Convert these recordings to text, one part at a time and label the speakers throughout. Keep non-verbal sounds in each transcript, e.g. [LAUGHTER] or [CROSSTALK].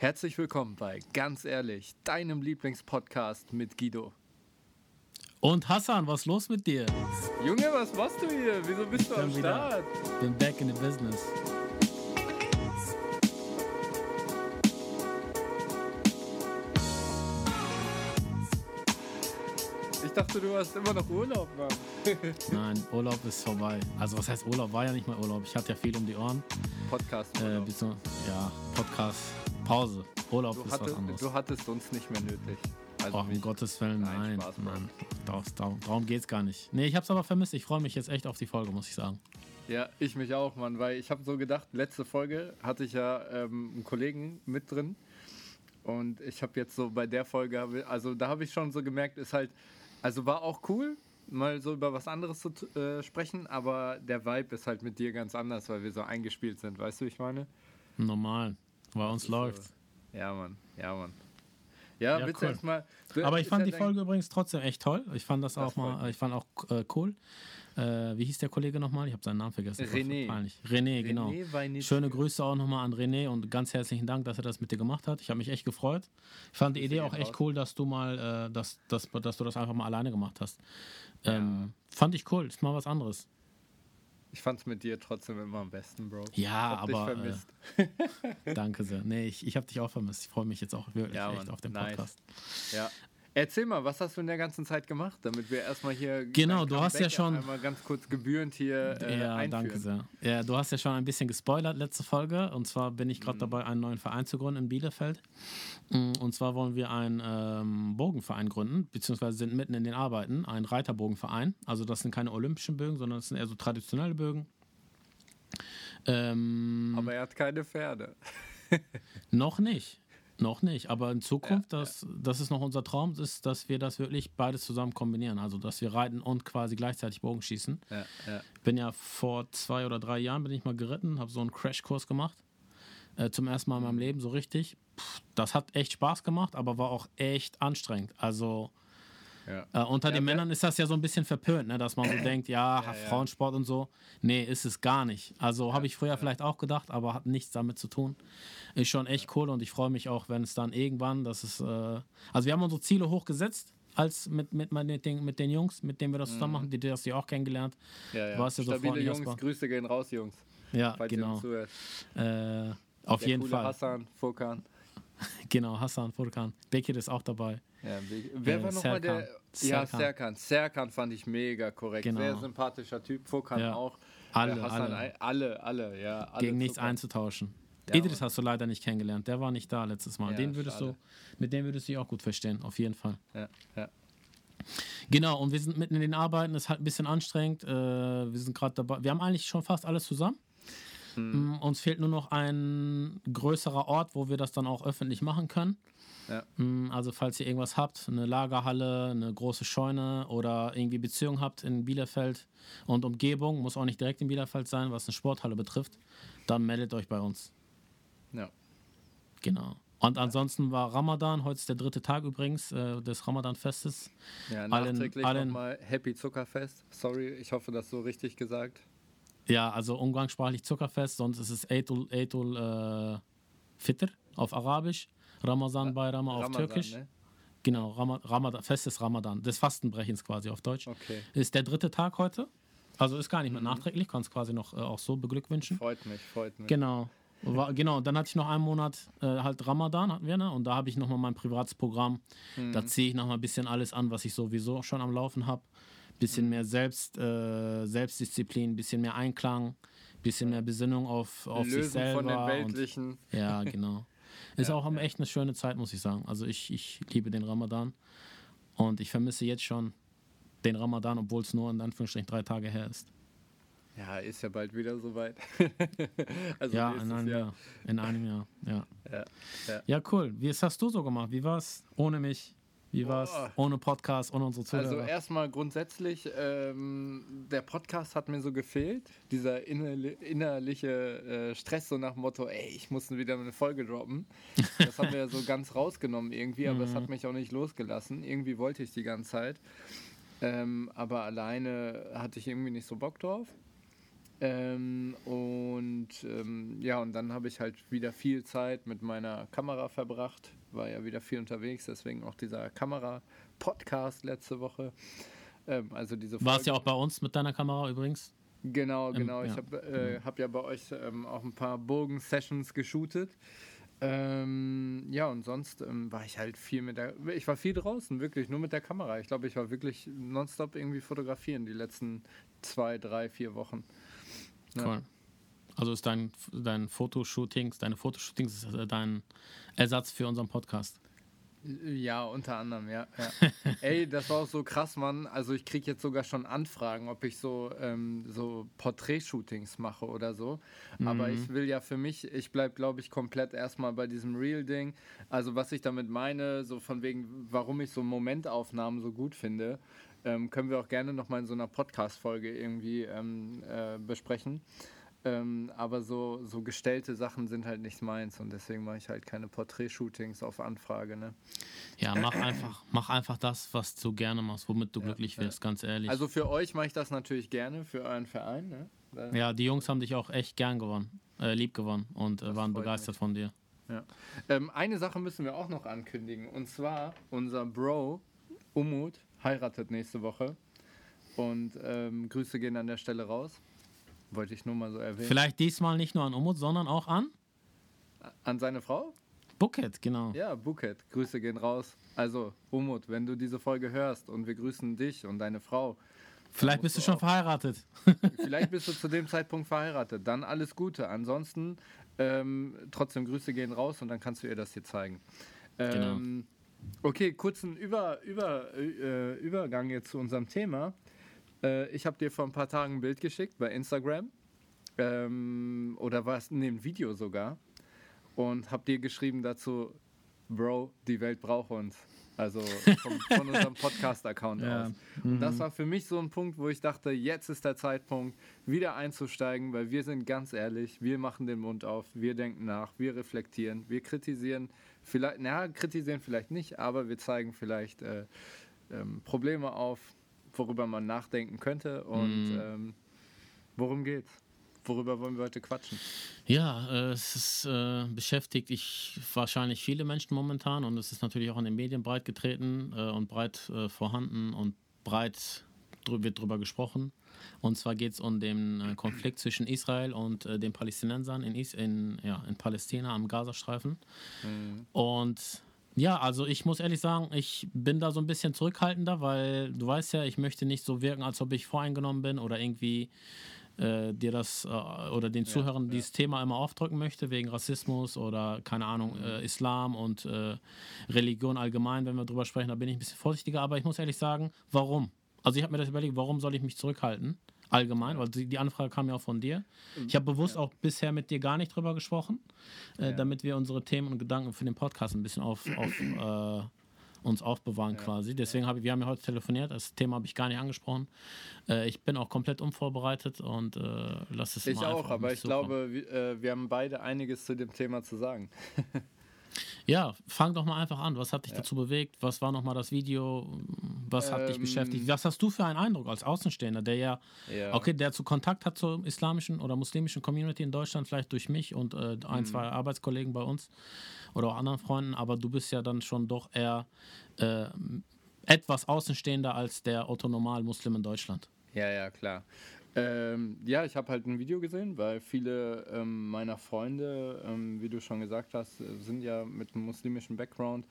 Speaker 1: Herzlich willkommen bei Ganz ehrlich, deinem Lieblingspodcast mit Guido.
Speaker 2: Und Hassan, was ist los mit dir?
Speaker 1: Junge, was machst du hier? Wieso bist du am Start?
Speaker 2: Bin back in the business.
Speaker 1: Ich dachte, du hast immer noch Urlaub, Mann. [LAUGHS]
Speaker 2: Nein, Urlaub ist vorbei. Also was heißt Urlaub? War ja nicht mal Urlaub. Ich hatte ja viel um die Ohren.
Speaker 1: Podcast.
Speaker 2: Äh, ja, Podcast. Pause. Urlaub
Speaker 1: du
Speaker 2: ist
Speaker 1: hatte,
Speaker 2: was anderes.
Speaker 1: Du hattest uns nicht mehr nötig. Also
Speaker 2: Ach, um. Gottes Willen,
Speaker 1: Nein,
Speaker 2: nein. Nein. Darum, darum, darum geht's gar nicht. Nee, ich hab's aber vermisst. Ich freue mich jetzt echt auf die Folge, muss ich sagen.
Speaker 1: Ja, ich mich auch, Mann, weil ich habe so gedacht, letzte Folge hatte ich ja ähm, einen Kollegen mit drin und ich habe jetzt so bei der Folge, also da habe ich schon so gemerkt, ist halt, also war auch cool, mal so über was anderes zu äh, sprechen, aber der Vibe ist halt mit dir ganz anders, weil wir so eingespielt sind, weißt du, wie ich meine?
Speaker 2: Normal. Bei uns läuft's.
Speaker 1: Ja, Mann, ja, Mann. Ja,
Speaker 2: Ja,
Speaker 1: willst
Speaker 2: cool.
Speaker 1: erstmal.
Speaker 2: Aber ich fand
Speaker 1: ja
Speaker 2: die Folge übrigens trotzdem echt toll. Ich fand das,
Speaker 1: Das
Speaker 2: auch mal, ich fand auch äh, cool. Äh, wie hieß der Kollege nochmal? Ich habe seinen Namen vergessen.
Speaker 1: René.
Speaker 2: René, genau.
Speaker 1: René Weinitsch.
Speaker 2: Schöne Grüße auch nochmal an René und ganz herzlichen Dank, dass er das mit dir gemacht hat. Ich habe mich echt gefreut. Ich fand die Idee auch echt
Speaker 1: raus.
Speaker 2: cool, dass du mal, äh, dass, dass, dass du das einfach mal alleine gemacht hast. Ähm, Fand ich cool. Ist mal was anderes.
Speaker 1: Ich fand's mit dir trotzdem immer am besten, Bro.
Speaker 2: Ja,
Speaker 1: Hab dich
Speaker 2: aber.
Speaker 1: vermisst.
Speaker 2: Äh, danke sehr. Nee, ich, ich habe dich auch vermisst. Ich freue mich jetzt auch wirklich
Speaker 1: Ja,
Speaker 2: echt
Speaker 1: Mann.
Speaker 2: auf den
Speaker 1: Nice.
Speaker 2: Podcast.
Speaker 1: Ja. Erzähl mal, was hast du in der ganzen Zeit gemacht, damit wir erstmal hier.
Speaker 2: Genau, du hast ja schon-
Speaker 1: Einmal ganz kurz gebührend hier. Äh,
Speaker 2: ja,
Speaker 1: einführen.
Speaker 2: danke sehr. Ja, du hast ja schon ein bisschen gespoilert letzte Folge. Und zwar bin ich gerade
Speaker 1: Mhm.
Speaker 2: dabei, einen neuen Verein zu gründen in Bielefeld. Mm, Und zwar wollen wir einen ähm, Bogenverein gründen, beziehungsweise sind mitten in den Arbeiten, ein Reiterbogenverein. Also das sind keine olympischen Bögen, sondern das sind eher so traditionelle Bögen. Ähm,
Speaker 1: Aber er hat keine Pferde. [LAUGHS]
Speaker 2: noch nicht. Noch nicht, aber in Zukunft, das, das ist noch unser Traum, ist, dass wir das wirklich beides zusammen kombinieren. Also, dass wir reiten und quasi gleichzeitig Bogen schießen.
Speaker 1: Ja, ja.
Speaker 2: Ich bin ja vor zwei oder drei Jahren bin ich mal geritten, habe so einen Crashkurs gemacht. Äh, zum ersten Mal in meinem Leben so richtig. Pff, das hat echt Spaß gemacht, aber war auch echt anstrengend. Also
Speaker 1: ja.
Speaker 2: äh, unter den Männern ist das ja so ein bisschen verpönt, ne? dass man so [CLEARS THROAT] denkt, ja. Frauensport und so. Nee, ist es gar nicht. Also habe ich früher vielleicht auch gedacht, aber hat nichts damit zu tun. Ist schon echt cool und ich freue mich auch, wenn es dann irgendwann, das ist, äh, also wir haben unsere Ziele hochgesetzt. Als mit, mit, mit, den, mit den Jungs, mit denen wir das zusammen machen, die, die hast du ja auch kennengelernt.
Speaker 1: ja, ja.
Speaker 2: Du hast ja
Speaker 1: Stabile Jungs,
Speaker 2: erstmal-
Speaker 1: Grüße gehen raus, Jungs.
Speaker 2: Ja,
Speaker 1: Falls
Speaker 2: genau. Äh, auf
Speaker 1: Der
Speaker 2: jeden Fall.
Speaker 1: Hassan, Furkan. [LAUGHS]
Speaker 2: Genau, Hassan Furkan. Bekir ist auch dabei.
Speaker 1: Ja, wer
Speaker 2: Äh,
Speaker 1: war nochmal der?
Speaker 2: Serkan.
Speaker 1: Ja,
Speaker 2: Serkan.
Speaker 1: Serkan. Fand ich mega korrekt.
Speaker 2: Genau.
Speaker 1: Sehr sympathischer Typ. Furkan
Speaker 2: Ja.
Speaker 1: auch.
Speaker 2: Alle,
Speaker 1: Äh, Hassan,
Speaker 2: alle.
Speaker 1: alle, alle, ja. Alle
Speaker 2: Gegen nichts
Speaker 1: super.
Speaker 2: einzutauschen.
Speaker 1: Ja,
Speaker 2: Idris hast du leider nicht kennengelernt. Der war nicht da letztes Mal.
Speaker 1: Ja,
Speaker 2: Den würdest
Speaker 1: schade.
Speaker 2: du, mit dem würdest du dich auch gut verstehen, auf jeden Fall.
Speaker 1: Ja, ja.
Speaker 2: Genau, und wir sind mitten in den Arbeiten, ist halt ein bisschen anstrengend. Äh, wir sind gerade dabei. Wir haben eigentlich schon fast alles zusammen.
Speaker 1: Hm.
Speaker 2: Mm, Uns fehlt nur noch ein größerer Ort, wo wir das dann auch öffentlich machen können.
Speaker 1: Ja.
Speaker 2: Mm, Also falls ihr irgendwas habt, eine Lagerhalle, eine große Scheune oder irgendwie Beziehung habt in Bielefeld und Umgebung, muss auch nicht direkt in Bielefeld sein, was eine Sporthalle betrifft, dann meldet euch bei uns.
Speaker 1: ja.
Speaker 2: Genau. Und ansonsten war Ramadan, heute ist der dritte Tag übrigens äh, des Ramadan-Festes.
Speaker 1: Ja,
Speaker 2: Allen-
Speaker 1: nachträglich
Speaker 2: allen-
Speaker 1: nochmal Happy Zuckerfest. Sorry, ich hoffe, das so richtig gesagt.
Speaker 2: Ja, also umgangssprachlich Zuckerfest, sonst ist es Eitul, Eitul äh, Fitr auf Arabisch, Ramazan Bayram auf
Speaker 1: Ramadan,
Speaker 2: Türkisch.
Speaker 1: ne?
Speaker 2: Genau, Rama Ramadan, Fest des Ramadan, des Fastenbrechens quasi auf Deutsch.
Speaker 1: Okay.
Speaker 2: Ist der dritte Tag heute. Also ist gar nicht
Speaker 1: Mhm.
Speaker 2: mehr nachträglich, kann es quasi noch äh, auch so beglückwünschen.
Speaker 1: Freut mich, freut mich.
Speaker 2: Genau. War, genau, dann hatte ich noch einen Monat äh, halt Ramadan hatten wir, ne? Und da habe ich nochmal mein privates Programm.
Speaker 1: Mhm.
Speaker 2: Da ziehe ich nochmal ein bisschen alles an, was ich sowieso schon am Laufen habe. Bisschen
Speaker 1: Mhm.
Speaker 2: mehr Selbst, äh, Selbstdisziplin, bisschen mehr Einklang, bisschen mehr Besinnung auf, auf sich
Speaker 1: Lösen
Speaker 2: selber.
Speaker 1: von den
Speaker 2: und,
Speaker 1: Weltlichen.
Speaker 2: ja, [LAUGHS] genau. Ist auch echt eine schöne Zeit, muss ich sagen. Also ich, ich liebe den Ramadan. Und ich vermisse jetzt schon den Ramadan, obwohl es nur in Anführungsstrichen drei Tage her ist.
Speaker 1: Ja, ist ja bald wieder soweit. [LAUGHS] also
Speaker 2: Ja, in einem Jahr. In einem Jahr, ja.
Speaker 1: Ja, ja.
Speaker 2: Ja, cool. Wie hast du so gemacht? Wie war's ohne mich? Wie war's
Speaker 1: Boah.
Speaker 2: ohne Podcast, ohne unsere Zuhörer?
Speaker 1: Also erstmal grundsätzlich, ähm, der Podcast hat mir so gefehlt. Dieser innerli innerliche äh, Stress so nach dem Motto, ey, ich muss wieder eine Folge droppen. [LAUGHS] Das haben wir so ganz rausgenommen irgendwie, aber es hat mich auch nicht losgelassen. Irgendwie wollte ich die ganze Zeit. Ähm, aber alleine hatte ich irgendwie nicht so Bock drauf. Ähm, und ähm, ja, und dann habe ich halt wieder viel Zeit mit meiner Kamera verbracht, war ja wieder viel unterwegs, deswegen auch dieser Kamera-Podcast letzte Woche. Ähm, also diese
Speaker 2: Folge. Warst ja auch bei uns mit deiner Kamera übrigens?
Speaker 1: Genau, genau. ich habe äh, hab ja bei euch ähm, auch ein paar Bogen-Sessions geshootet. Ähm, ja, und sonst ähm, war ich halt viel mit der. Ich war viel draußen, wirklich, nur mit der Kamera. Ich glaube, ich war wirklich nonstop irgendwie fotografieren die letzten zwei, drei, vier Wochen.
Speaker 2: Ja. Cool. Also ist dein, dein Fotoshootings, deine Fotoshootings ist äh, dein Ersatz für unseren Podcast.
Speaker 1: Ja, unter anderem, ja. ja. [LAUGHS] Ey, das war auch so krass, Mann. Also ich kriege jetzt sogar schon Anfragen, ob ich so, ähm, so Porträtshootings mache oder so. Mhm. Aber ich will ja für mich, ich bleibe, glaube ich, komplett erstmal bei diesem Real-Ding. Also was ich damit meine, so von wegen, warum ich so Momentaufnahmen so gut finde, ähm, können wir auch gerne nochmal in so einer Podcast-Folge irgendwie ähm, äh, besprechen. Ähm, aber so, so gestellte Sachen sind halt nicht meins und deswegen mache ich halt keine Porträtshootings auf Anfrage. Ne?
Speaker 2: Ja, mach einfach, mach einfach das, was du gerne machst, womit du ja, glücklich wirst, ja. ganz ehrlich.
Speaker 1: Also für euch mache ich das natürlich gerne, für euren Verein. Ne?
Speaker 2: Ja, die Jungs haben dich auch echt gern gewonnen, äh, lieb gewonnen und äh, waren begeistert mich. von dir.
Speaker 1: Ja. Ähm, eine Sache müssen wir auch noch ankündigen und zwar unser Bro Umut heiratet nächste Woche und ähm, Grüße gehen an der Stelle raus. Wollte ich nur mal so erwähnen.
Speaker 2: Vielleicht diesmal nicht nur an Umut, sondern auch an?
Speaker 1: An seine Frau?
Speaker 2: Buket, genau.
Speaker 1: Ja, Buket. Grüße gehen raus. Also, Umut, wenn du diese Folge hörst und wir grüßen dich und deine Frau.
Speaker 2: Vielleicht bist du schon auch, verheiratet. [LAUGHS]
Speaker 1: Vielleicht bist du zu dem Zeitpunkt verheiratet. Dann alles Gute. Ansonsten ähm, trotzdem Grüße gehen raus und dann kannst du ihr das hier zeigen. Ähm, genau. Okay, kurzen Über, Über, äh, Übergang jetzt zu unserem Thema. Äh, ich habe dir vor ein paar Tagen ein Bild geschickt bei Instagram. Ähm, oder war es? Nee, ein Video sogar. Und habe dir geschrieben dazu, Bro, die Welt braucht uns. Also vom, von [LAUGHS] unserem Podcast-Account ja. aus. Und mhm. das war für mich so ein Punkt, wo ich dachte, jetzt ist der Zeitpunkt, wieder einzusteigen, weil wir sind ganz ehrlich, wir machen den Mund auf, wir denken nach, wir reflektieren, wir kritisieren, vielleicht, naja, kritisieren vielleicht nicht, aber wir zeigen vielleicht äh, ähm, Probleme auf, worüber man nachdenken könnte. Und mm. ähm, worum geht's? Worüber wollen wir heute quatschen?
Speaker 2: Ja, äh, es ist, äh, beschäftigt ich wahrscheinlich viele Menschen momentan und es ist natürlich auch in den Medien breit getreten äh, und breit äh, vorhanden und breit drü wird darüber gesprochen. Und zwar geht es um den äh, Konflikt zwischen Israel und äh, den Palästinensern in, Is in, ja, in Palästina am Gazastreifen. Mhm. Und ja, also ich muss ehrlich sagen, ich bin da so ein bisschen zurückhaltender, weil du weißt ja, ich möchte nicht so wirken, als ob ich voreingenommen bin oder irgendwie äh, dir das äh, oder den Zuhörern ja. dieses Thema immer aufdrücken möchte, wegen Rassismus oder keine Ahnung, äh, Islam und äh, Religion allgemein, wenn wir drüber sprechen, da bin ich ein bisschen vorsichtiger, aber ich muss ehrlich sagen, warum? Also ich habe mir das überlegt, warum soll ich mich zurückhalten? Allgemein, weil die, Anfrage kam ja auch von dir. Ich habe bewusst ja. auch bisher mit dir gar nicht drüber gesprochen, äh, ja. damit wir unsere Themen und Gedanken für den Podcast ein bisschen auf, auf [CLEARS THROAT] äh, uns aufbewahren ja. quasi. Deswegen habe ich, wir haben ja heute telefoniert, das Thema habe ich gar nicht angesprochen. Äh, ich bin auch komplett unvorbereitet und äh, lass es
Speaker 1: ich mal Ich auch, aber ich glaube, wir, äh, wir haben beide einiges zu dem Thema zu sagen. [LAUGHS]
Speaker 2: Ja, fang doch mal einfach an. Was hat dich ja. dazu bewegt? Was war nochmal das Video? Was hat ähm, dich beschäftigt? Was hast du für einen Eindruck als Außenstehender, der ja, ja, okay, der zu Kontakt hat zur islamischen oder muslimischen Community in Deutschland, vielleicht durch mich und äh, ein, mhm. zwei Arbeitskollegen bei uns oder auch anderen Freunden, aber du bist ja dann schon doch eher äh, etwas außenstehender als der Otto-Normal-Muslim in Deutschland.
Speaker 1: Ja, ja, klar. Ähm, ja, ich habe halt ein Video gesehen, weil viele ähm, meiner Freunde, ähm, wie du schon gesagt hast, sind ja mit einem muslimischen Background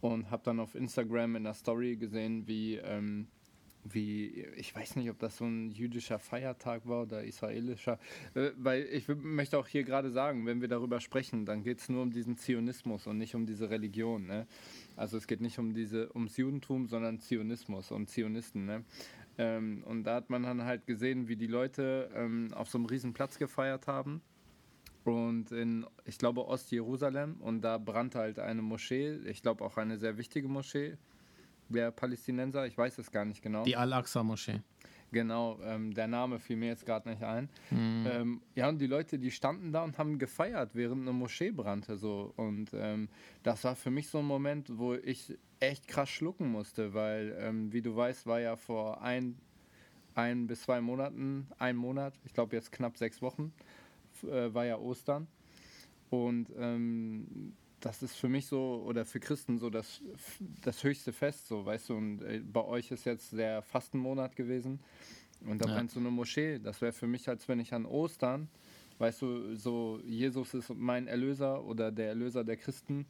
Speaker 1: und habe dann auf Instagram in der Story gesehen, wie, ähm, wie, ich weiß nicht, ob das so ein jüdischer Feiertag war oder israelischer, äh, weil ich möchte auch hier gerade sagen, wenn wir darüber sprechen, dann geht es nur um diesen Zionismus und nicht um diese Religion. Ne? Also es geht nicht um diese, ums Judentum, sondern Zionismus und Zionisten. Ne? Ähm, und da hat man dann halt gesehen, wie die Leute ähm, auf so einem riesen Platz gefeiert haben. Und in, ich glaube, Ostjerusalem. Und da brannte halt eine Moschee. Ich glaube auch eine sehr wichtige Moschee der Palästinenser. Ich weiß es gar nicht genau.
Speaker 2: Die Al-Aqsa-Moschee.
Speaker 1: Genau, ähm, der Name fiel mir jetzt gerade nicht ein. Mhm. Ähm, ja, und die Leute, die standen da und haben gefeiert, während eine Moschee brannte. So. Und ähm, das war für mich so ein Moment, wo ich echt krass schlucken musste, weil, ähm, wie du weißt, war ja vor ein, ein bis zwei Monaten, ein Monat, ich glaube jetzt knapp sechs Wochen, äh, war ja Ostern. Und ähm, das ist für mich so oder für Christen so das, das höchste Fest, so weißt du. Und äh, bei euch ist jetzt der Fastenmonat gewesen. Und da ja. brennt so eine Moschee. Das wäre für mich, als wenn ich an Ostern, weißt du, so Jesus ist mein Erlöser oder der Erlöser der Christen.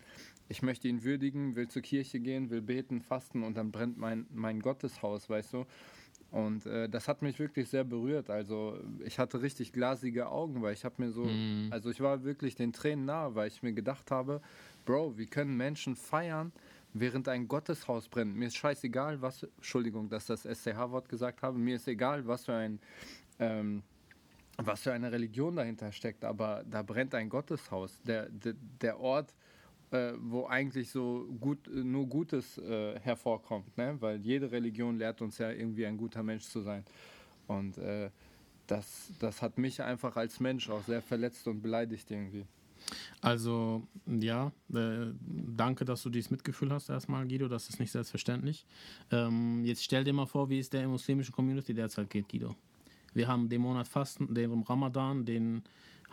Speaker 1: Ich möchte ihn würdigen, will zur Kirche gehen, will beten, fasten und dann brennt mein, mein Gotteshaus, weißt du. Und äh, das hat mich wirklich sehr berührt. Also ich hatte richtig glasige Augen, weil ich habe mir so, mm. also ich war wirklich den Tränen nahe, weil ich mir gedacht habe, Bro, wie können Menschen feiern, während ein Gotteshaus brennt? Mir ist scheißegal, was, Entschuldigung, dass das SCH-Wort gesagt habe, mir ist egal, was für ein, ähm, was für eine Religion dahinter steckt, aber da brennt ein Gotteshaus. Der, der, der Ort, äh, wo eigentlich so gut, nur Gutes äh, hervorkommt, ne? weil jede Religion lehrt uns ja irgendwie ein guter Mensch zu sein. Und äh, das, das hat mich einfach als Mensch auch sehr verletzt und beleidigt irgendwie.
Speaker 2: Also ja, äh, danke, dass du dieses Mitgefühl hast erstmal, Guido. Das ist nicht selbstverständlich. Ähm, jetzt stell dir mal vor, wie es der muslimischen Community derzeit geht, Guido. Wir haben den Monat Fasten, den Ramadan, den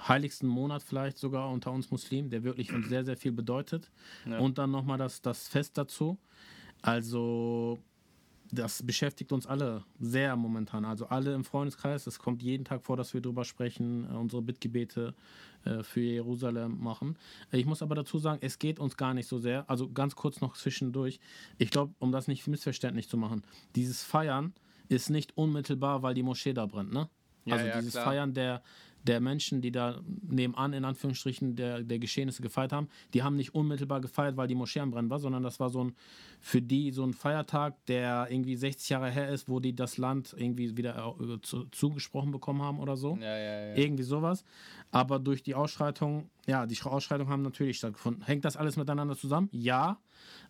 Speaker 2: heiligsten Monat vielleicht sogar unter uns Muslimen, der wirklich uns sehr, sehr viel bedeutet. Ja. Und dann nochmal das, das Fest dazu. Also das beschäftigt uns alle sehr momentan. Also alle im Freundeskreis. Es kommt jeden Tag vor, dass wir darüber sprechen, äh, unsere Bittgebete äh, für Jerusalem machen. Ich muss aber dazu sagen, es geht uns gar nicht so sehr. Also ganz kurz noch zwischendurch. Ich glaube, um das nicht missverständlich zu machen, dieses Feiern ist nicht unmittelbar, weil die Moschee da brennt, ne? Ja, also ja, dieses klar. Feiern der, der Menschen, die da nebenan in Anführungsstrichen der, der Geschehnisse gefeiert haben, die haben nicht unmittelbar gefeiert, weil die Moschee am Brennen war, sondern das war so ein für die so ein Feiertag, der irgendwie 60 Jahre her ist, wo die das Land irgendwie wieder äh, zu, zugesprochen bekommen haben oder so. Ja, ja, ja. Irgendwie sowas. Aber durch die Ausschreitung, ja, die Ausschreitungen haben natürlich stattgefunden. Hängt das alles miteinander zusammen? Ja.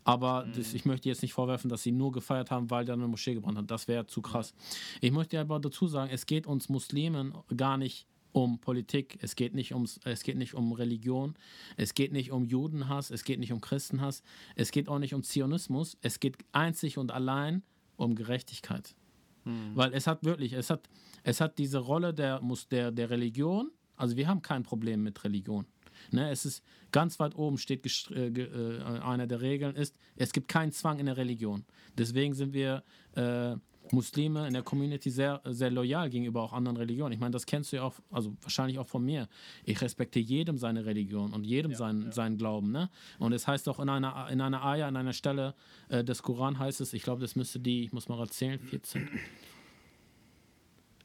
Speaker 2: Aber mhm. das, ich möchte jetzt nicht vorwerfen, dass sie nur gefeiert haben, weil da eine Moschee gebrannt hat. Das wäre zu krass. Ich möchte aber dazu sagen, es geht uns Muslimen gar nicht um Politik, es geht nicht ums, es geht nicht um Religion, es geht nicht um Judenhass, es geht nicht um Christenhass, es geht auch nicht um Zionismus, es geht einzig und allein um Gerechtigkeit. Hm. Weil es hat wirklich, es hat, es hat diese Rolle der, der, der Religion, also wir haben kein Problem mit Religion. Ne, es ist ganz weit oben steht äh, äh, einer der Regeln ist, es gibt keinen Zwang in der Religion. Deswegen sind wir äh, Muslime in der Community sehr, sehr loyal gegenüber auch anderen Religionen. Ich meine, das kennst du ja auch, also wahrscheinlich auch von mir. Ich respektiere jedem seine Religion und jedem ja, seinen, ja. seinen Glauben. Ne? Und es heißt auch in einer, in einer Ayah, an einer Stelle äh, des Koran heißt es, ich glaube, das müsste die, ich muss mal erzählen, 14.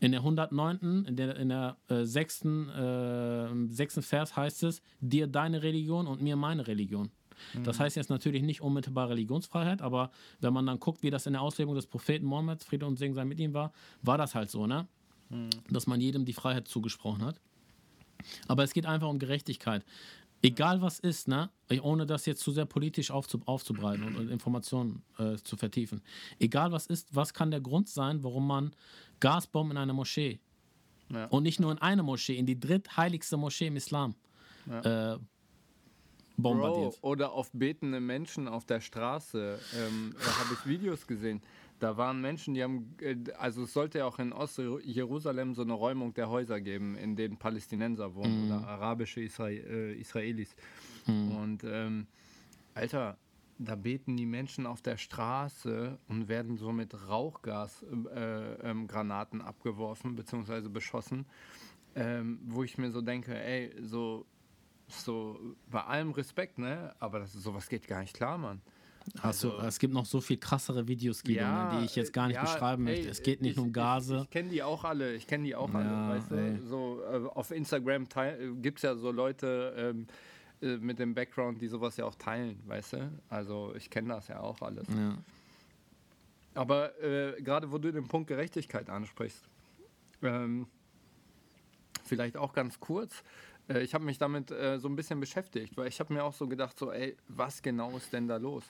Speaker 2: In der 109., in der, in der äh, sechsten, äh, sechsten Vers heißt es, dir deine Religion und mir meine Religion. Das mhm. heißt jetzt natürlich nicht unmittelbar Religionsfreiheit, aber wenn man dann guckt, wie das in der Auslegung des Propheten Mohammed, Friede und Segen sei mit ihm war, war das halt so, ne? Mhm. Dass man jedem die Freiheit zugesprochen hat. Aber es geht einfach um Gerechtigkeit. Egal was ist, ne? ohne das jetzt zu sehr politisch aufzubreiten und, und Informationen äh, zu vertiefen. Egal was ist, was kann der Grund sein, warum man Gasbomben in einer Moschee ja. und nicht nur in eine Moschee, in die drittheiligste Moschee im Islam ja. äh,
Speaker 1: bombardiert. Bro, oder auf betende Menschen auf der Straße. Ähm, da habe ich Videos gesehen. Da waren Menschen, die haben, äh, also es sollte ja auch in Ost-Jerusalem so eine Räumung der Häuser geben, in denen Palästinenser wohnen mhm. oder arabische Isra äh, Israelis. Mhm. Und ähm, Alter, da beten die Menschen auf der Straße und werden so mit Rauchgasgranaten äh, ähm, abgeworfen bzw. beschossen, ähm, wo ich mir so denke, ey, so so bei allem Respekt, ne? Aber das, sowas geht gar nicht klar, Mann.
Speaker 2: Also, also, es gibt noch so viel krassere Videos, Guido, ja, ne, die ich jetzt gar nicht ja, beschreiben ey, möchte. Es geht nicht ich, um Gase.
Speaker 1: Ich, ich kenne die auch alle, ich kenne die auch ja, alle, weißt du? So, äh, auf Instagram gibt es ja so Leute ähm, äh, mit dem Background, die sowas ja auch teilen, weißt du? Also ich kenne das ja auch alles. Aber äh, gerade wo du den Punkt Gerechtigkeit ansprichst, ähm, vielleicht auch ganz kurz, äh, ich habe mich damit äh, so ein bisschen beschäftigt, weil ich habe mir auch so gedacht, so, ey, was genau ist denn da los?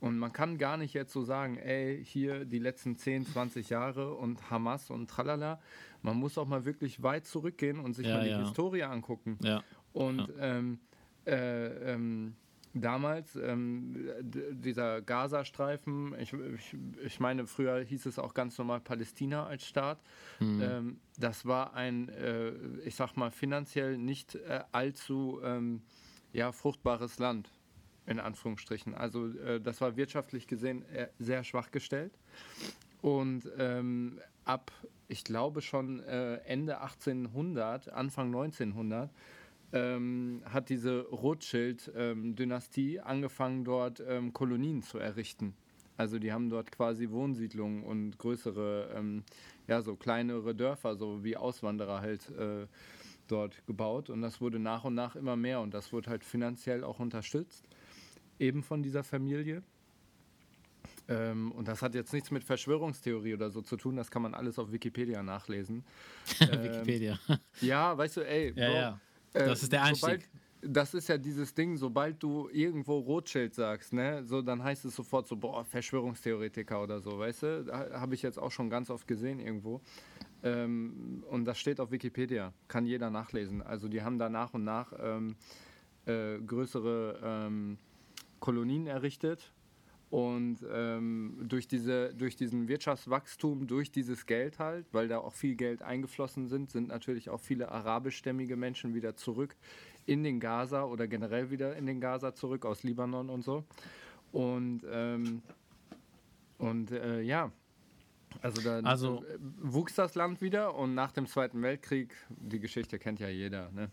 Speaker 1: Und man kann gar nicht jetzt so sagen, ey, hier die letzten 10, 20 Jahre und Hamas und tralala. Man muss auch mal wirklich weit zurückgehen und sich ja, mal die ja. Historie angucken. Ja. Und. Ähm, äh, ähm, damals, ähm, dieser Gazastreifen, ich, ich, ich, meine, früher hieß es auch ganz normal Palästina als Staat. Mhm. Ähm, das war ein, äh, ich sag mal, finanziell nicht äh, allzu ähm, ja, fruchtbares Land, in Anführungsstrichen. Also äh, das war wirtschaftlich gesehen äh, sehr schwach gestellt. Und ähm, ab, ich glaube schon äh, Ende 1800, Anfang 1900, ähm, hat diese Rothschild-Dynastie ähm, angefangen, dort ähm, Kolonien zu errichten. Also die haben dort quasi Wohnsiedlungen und größere, ähm, ja, so kleinere Dörfer, so wie Auswanderer halt äh, dort gebaut. Und das wurde nach und nach immer mehr und das wurde halt finanziell auch unterstützt, eben von dieser Familie. Ähm, und das hat jetzt nichts mit Verschwörungstheorie oder so zu tun, das kann man alles auf Wikipedia nachlesen. [LAUGHS]
Speaker 2: Wikipedia.
Speaker 1: Ähm, [LAUGHS] ja, weißt du, ey,
Speaker 2: Bro, ja, ja. Das ist der Einstieg.
Speaker 1: Sobald, das ist ja dieses Ding, sobald du irgendwo Rothschild sagst, ne, so dann heißt es sofort so, boah, Verschwörungstheoretiker oder so, weißt du? Habe ich jetzt auch schon ganz oft gesehen irgendwo. Ähm, und das steht auf Wikipedia, kann jeder nachlesen. Also die haben da nach und nach ähm, äh, größere ähm, Kolonien errichtet und ähm, durch, diese, durch diesen Wirtschaftswachstum, durch dieses Geld halt, weil da auch viel Geld eingeflossen sind, sind natürlich auch viele arabischstämmige Menschen wieder zurück in den Gaza oder generell wieder in den Gaza zurück aus Libanon und so. Und, ähm, und äh, ja, also dann
Speaker 2: also,
Speaker 1: äh, wuchs das Land wieder und nach dem Zweiten Weltkrieg, die Geschichte kennt ja jeder. Ne?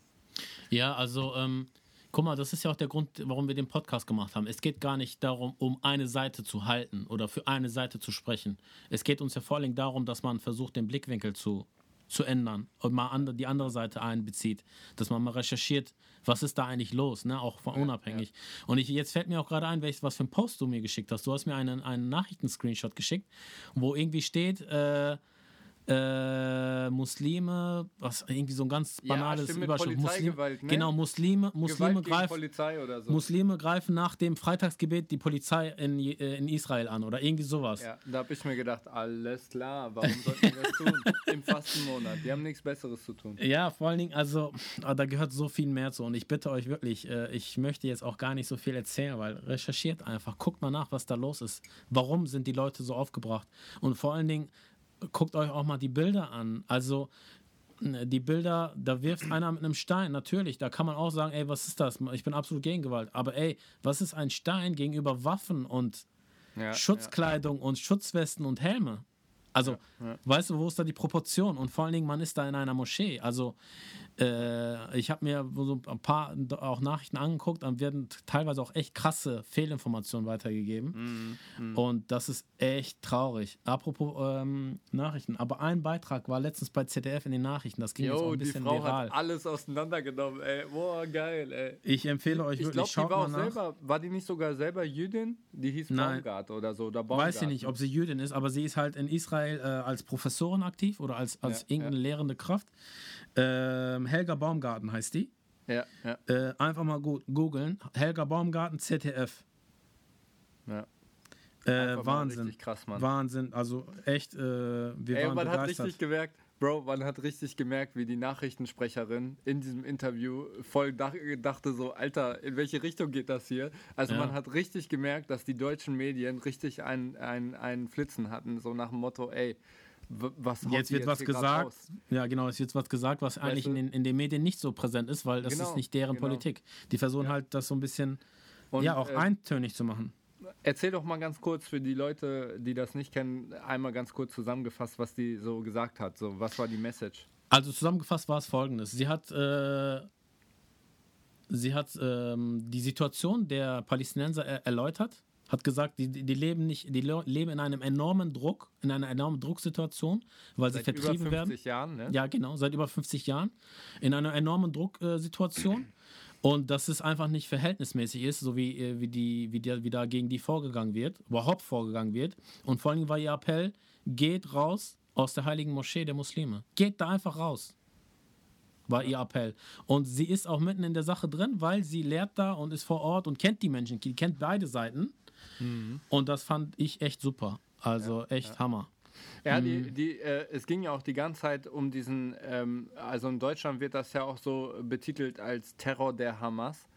Speaker 2: Ja, also ähm, Guck mal, das ist ja auch der Grund, warum wir den Podcast gemacht haben. Es geht gar nicht darum, um eine Seite zu halten oder für eine Seite zu sprechen. Es geht uns ja vor allem darum, dass man versucht, den Blickwinkel zu, zu ändern und mal die andere Seite einbezieht. Dass man mal recherchiert, was ist da eigentlich los, ne? auch von unabhängig. Ja, ja. Und ich, jetzt fällt mir auch gerade ein, welches, was für ein Post du mir geschickt hast. Du hast mir einen, einen Nachrichtenscreenshot geschickt, wo irgendwie steht, äh, äh, Muslime, was irgendwie so ein ganz banales
Speaker 1: ja, Überschrift. Muslim, ne?
Speaker 2: Genau, Muslime, Muslime, greif,
Speaker 1: so.
Speaker 2: Muslime greifen nach dem Freitagsgebet die Polizei in, äh, in Israel an oder irgendwie sowas.
Speaker 1: Ja, da habe ich mir gedacht, alles klar, warum sollten wir das tun? [LAUGHS] Im Fastenmonat, die haben nichts Besseres zu tun.
Speaker 2: Ja, vor allen Dingen, also ah, da gehört so viel mehr zu und ich bitte euch wirklich, äh, ich möchte jetzt auch gar nicht so viel erzählen, weil recherchiert einfach, guckt mal nach, was da los ist. Warum sind die Leute so aufgebracht? Und vor allen Dingen, guckt euch auch mal die Bilder an. Also die Bilder, da wirft [CLEARS THROAT] einer mit einem Stein, natürlich, da kann man auch sagen, ey, was ist das? Ich bin absolut gegen Gewalt. Aber ey, was ist ein Stein gegenüber Waffen und ja, Schutzkleidung ja. und Schutzwesten und Helme? Also, ja, weißt du, wo ist da die Proportion? Und vor allen Dingen, man ist da in einer Moschee. Also, äh, ich habe mir so ein paar auch Nachrichten angeguckt, dann werden teilweise auch echt krasse Fehlinformationen weitergegeben. Mm, mm. Und das ist echt traurig. Apropos ähm, Nachrichten, aber ein Beitrag war letztens bei ZDF in den Nachrichten, das ging Yo, jetzt auch ein bisschen die Frau viral.
Speaker 1: Hat alles auseinandergenommen, ey. Boah, geil, ey.
Speaker 2: Ich empfehle euch
Speaker 1: ich,
Speaker 2: wirklich,
Speaker 1: ich glaub, die war auch selber, war die nicht sogar selber Jüdin? Die hieß Nein. Baumgart oder so. Oder Baumgart.
Speaker 2: Weiß ich nicht, ob sie Jüdin ist, aber sie ist halt in Israel äh, als Professorin aktiv oder als, als ja, irgendeine ja. lehrende Kraft. Ähm, Helga Baumgarten heißt die.
Speaker 1: Ja, ja.
Speaker 2: Äh, einfach mal googeln. Helga Baumgarten, ZDF.
Speaker 1: Ja.
Speaker 2: Äh, Wahnsinn. Krass, Wahnsinn. Also echt, äh, wir Ey, waren
Speaker 1: man
Speaker 2: begeistert.
Speaker 1: hat richtig gemerkt, Bro, man hat richtig gemerkt, wie die Nachrichtensprecherin in diesem Interview voll dachte so, Alter, in welche Richtung geht das hier? Also ja. man hat richtig gemerkt, dass die deutschen Medien richtig einen ein Flitzen hatten, so nach dem Motto, ey, was
Speaker 2: jetzt wird jetzt was gesagt. Ja, genau, es wird was gesagt, was weißt eigentlich in den, in den Medien nicht so präsent ist, weil das genau, ist nicht deren genau. Politik. Die versuchen ja. halt, das so ein bisschen Und, ja auch äh, eintönig zu machen.
Speaker 1: Erzähl doch mal ganz kurz für die Leute, die das nicht kennen, einmal ganz kurz zusammengefasst, was die so gesagt hat. So, was war die Message?
Speaker 2: Also zusammengefasst war es folgendes. Sie hat, äh, sie hat ähm, die Situation der Palästinenser er erläutert hat gesagt, die, die leben nicht, die leben in einem enormen Druck, in einer enormen Drucksituation, weil seit sie vertrieben werden. Seit über 50
Speaker 1: werden. Jahren, ne?
Speaker 2: Ja, genau, seit über 50 Jahren. In einer enormen Drucksituation. Und dass es einfach nicht verhältnismäßig ist, so wie, äh, wie, die, wie, der, wie da gegen die vorgegangen wird, überhaupt vorgegangen wird. Und vor allem war ihr Appell, geht raus aus der heiligen Moschee der Muslime. Geht da einfach raus war ihr Appell. Und sie ist auch mitten in der Sache drin, weil sie lehrt da und ist vor Ort und kennt die Menschen, die kennt beide Seiten. Mhm. Und das fand ich echt super. Also ja, echt ja. Hammer.
Speaker 1: Ja, die, mhm. die, äh, es ging ja auch die ganze Zeit um diesen, ähm, also in Deutschland wird das ja auch so betitelt als Terror der Hamas.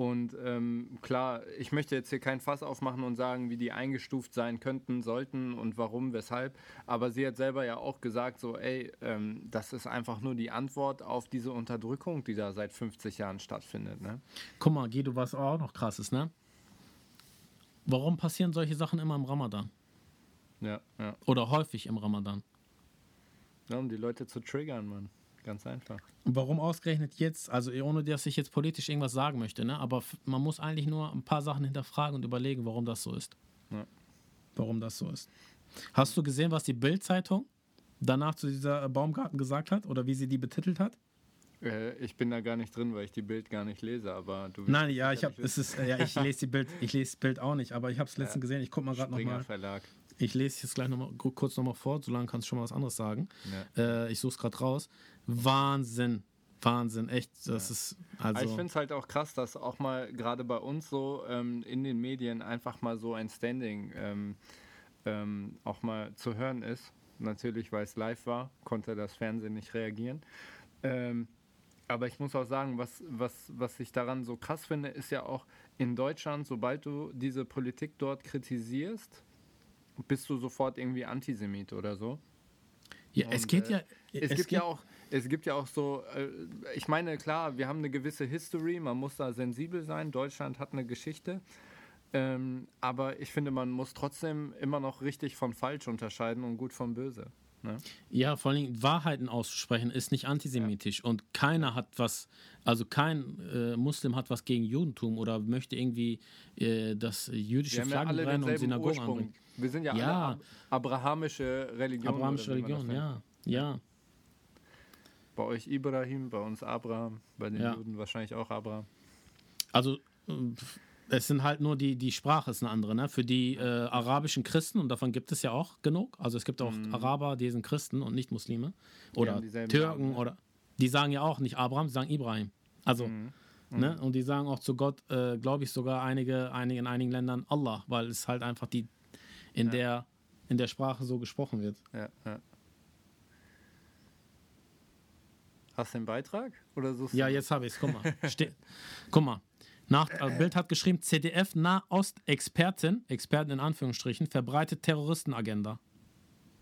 Speaker 1: Und ähm, klar, ich möchte jetzt hier kein Fass aufmachen und sagen, wie die eingestuft sein könnten, sollten und warum, weshalb. Aber sie hat selber ja auch gesagt, so, ey, ähm, das ist einfach nur die Antwort auf diese Unterdrückung, die da seit 50 Jahren stattfindet. Ne?
Speaker 2: Guck mal, Guido, was auch noch krass ist, ne? Warum passieren solche Sachen immer im Ramadan?
Speaker 1: Ja, ja.
Speaker 2: Oder häufig im Ramadan?
Speaker 1: ja um die Leute zu triggern, Mann. Ganz einfach.
Speaker 2: Warum ausgerechnet jetzt? Also ohne dass ich jetzt politisch irgendwas sagen möchte, ne? Aber man muss eigentlich nur ein paar Sachen hinterfragen und überlegen, warum das so ist.
Speaker 1: Ja.
Speaker 2: Warum das so ist. Hast du gesehen, was die Bild-Zeitung danach zu dieser äh, Baumgarten gesagt hat oder wie sie die betitelt hat?
Speaker 1: Äh, ich bin da gar nicht drin, weil ich die Bild gar nicht lese, aber du
Speaker 2: Nein, ja, ich habe, es ist, äh, ja, ich [LAUGHS] lese die Bild, ich lese Bild auch nicht, aber ich habe es letztens gesehen. Ich guck mal gerade
Speaker 1: Springer
Speaker 2: nochmal.
Speaker 1: Verlag.
Speaker 2: Ich lese jetzt gleich noch mal, kurz nochmal vor, solange kannst du schon mal was anderes sagen. Äh, ich suche es gerade raus. Wahnsinn, Wahnsinn, echt, das ist
Speaker 1: Aber ich
Speaker 2: also.
Speaker 1: finde es halt auch krass, dass auch mal gerade bei uns so ähm, in den Medien einfach mal so ein Standing ähm, ähm, auch mal zu hören ist. Natürlich, weil es live war, konnte das Fernsehen nicht reagieren. Ähm, aber ich muss auch sagen, was, was, was ich daran so krass finde, ist ja auch in Deutschland, sobald du diese Politik dort kritisierst, bist du sofort irgendwie Antisemit oder so.
Speaker 2: Ja, es
Speaker 1: Und,
Speaker 2: geht
Speaker 1: äh,
Speaker 2: ja.
Speaker 1: Es, gibt ja auch, es gibt ja auch so, äh, ich meine, klar, wir haben eine gewisse History, man muss da sensibel sein. Deutschland hat eine Geschichte. Ähm, aber ich finde, man muss trotzdem immer noch richtig von falsch unterscheiden und gut von böse. Ne?
Speaker 2: Ja, vor allen Dingen Wahrheiten auszusprechen ist nicht antisemitisch und keiner hat was, also kein äh, Muslim hat was gegen Judentum oder möchte irgendwie äh, das jüdische
Speaker 1: haben ja
Speaker 2: und Synagogen
Speaker 1: Ursprung.
Speaker 2: anbringen.
Speaker 1: Wir sind ja,
Speaker 2: Ja.
Speaker 1: alle ab abrahamische Religion.
Speaker 2: Abrahamische Religion, ja, ja.
Speaker 1: Bei euch Ibrahim, bei uns Abraham, bei den
Speaker 2: Ja.
Speaker 1: Juden wahrscheinlich auch Abraham.
Speaker 2: Also äh, es sind halt nur die, die Sprache ist eine andere, ne? Für die äh, arabischen Christen, und davon gibt es ja auch genug, also es gibt auch Araber, die sind Christen und nicht Muslime. Oder Türken
Speaker 1: Namen,
Speaker 2: oder die sagen ja auch nicht Abraham, sie sagen Ibrahim. Also,
Speaker 1: Mhm.
Speaker 2: ne? Und die sagen auch zu Gott, äh, glaube ich, sogar einige, einige in einigen Ländern Allah, weil es halt einfach die in der in der Sprache so gesprochen wird.
Speaker 1: Ja, ja. Hast du den Beitrag? Oder
Speaker 2: Ja, jetzt habe ich es. Guck mal. [LAUGHS] Ste guck mal. Nach, äh, Bild hat geschrieben, CDF Nahost-Expertin, Expertin in Anführungsstrichen, verbreitet Terroristenagenda.